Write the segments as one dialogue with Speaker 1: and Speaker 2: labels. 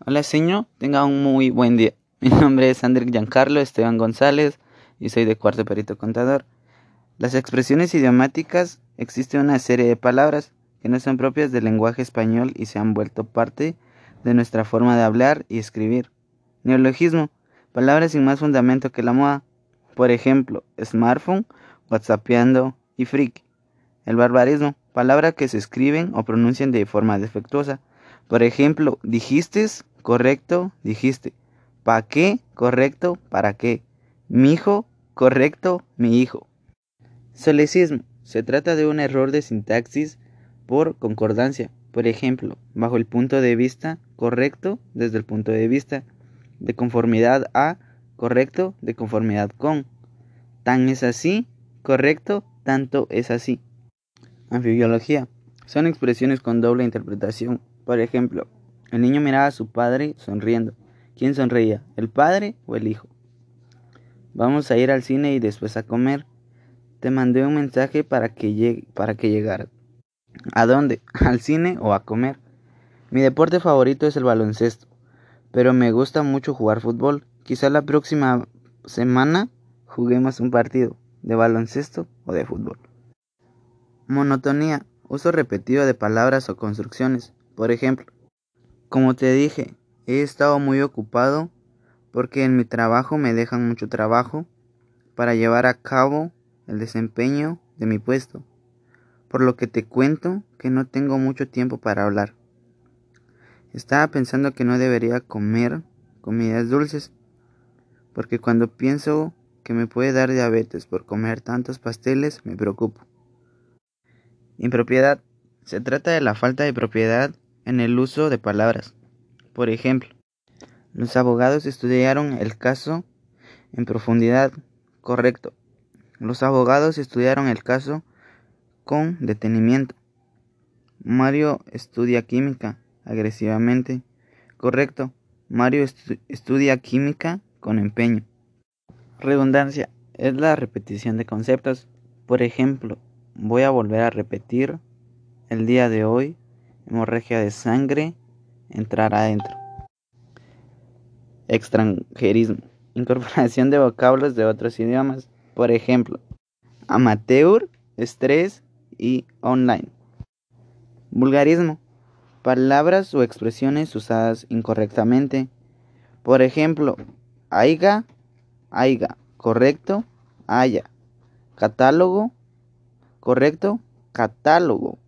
Speaker 1: Hola señor, tenga un muy buen día. Mi nombre es Andrés Giancarlo Esteban González y soy de cuarto perito contador. Las expresiones idiomáticas existen una serie de palabras que no son propias del lenguaje español y se han vuelto parte de nuestra forma de hablar y escribir. Neologismo, palabras sin más fundamento que la moda. Por ejemplo, smartphone, whatsappeando y freak. El barbarismo, palabras que se escriben o pronuncian de forma defectuosa. Por ejemplo, dijiste, correcto, dijiste. ¿Pa qué? Correcto, ¿para qué? Mi hijo, correcto, mi hijo. Solecismo. Se trata de un error de sintaxis por concordancia. Por ejemplo, bajo el punto de vista correcto desde el punto de vista de conformidad a correcto de conformidad con. Tan es así, correcto, tanto es así. Anfibiología. Son expresiones con doble interpretación. Por ejemplo, el niño miraba a su padre sonriendo. ¿Quién sonreía? ¿El padre o el hijo? Vamos a ir al cine y después a comer. Te mandé un mensaje para que, llegue, para que. ¿A dónde? ¿Al cine o a comer? Mi deporte favorito es el baloncesto, pero me gusta mucho jugar fútbol. Quizá la próxima semana juguemos un partido de baloncesto o de fútbol. Monotonía. Uso repetido de palabras o construcciones. Por ejemplo, como te dije, he estado muy ocupado porque en mi trabajo me dejan mucho trabajo para llevar a cabo el desempeño de mi puesto, por lo que te cuento que no tengo mucho tiempo para hablar. Estaba pensando que no debería comer comidas dulces, porque cuando pienso que me puede dar diabetes por comer tantos pasteles, me preocupo. Impropiedad. Se trata de la falta de propiedad en el uso de palabras. Por ejemplo, los abogados estudiaron el caso en profundidad. Correcto. Los abogados estudiaron el caso con detenimiento. Mario estudia química agresivamente. Correcto. Mario estudia química con empeño. Redundancia es la repetición de conceptos. Por ejemplo, voy a volver a repetir el día de hoy hemorragia de sangre, entrar adentro. Extranjerismo. Incorporación de vocablos de otros idiomas. Por ejemplo, amateur, estrés y online. Vulgarismo. Palabras o expresiones usadas incorrectamente. Por ejemplo, aiga, aiga, correcto, haya. Catálogo, correcto, catálogo.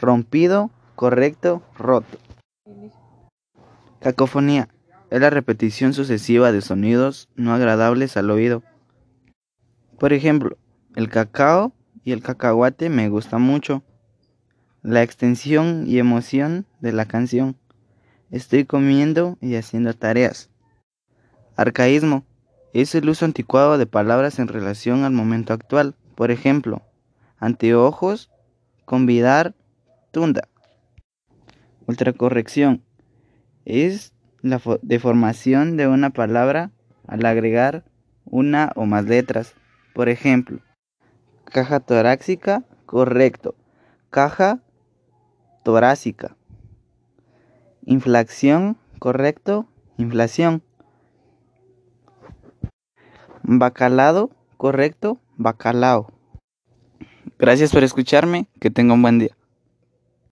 Speaker 1: Rompido, correcto, roto. Cacofonía. Es la repetición sucesiva de sonidos no agradables al oído. Por ejemplo, el cacao y el cacahuate me gusta mucho. La extensión y emoción de la canción. Estoy comiendo y haciendo tareas. Arcaísmo. Es el uso anticuado de palabras en relación al momento actual. Por ejemplo, anteojos, convidar, tunda. Ultracorrección. Es la deformación de una palabra al agregar una o más letras. Por ejemplo, caja torácica, correcto. Caja torácica. Inflación, correcto. Inflación. Bacalado, correcto. Bacalao. Gracias por escucharme. Que tenga un buen día.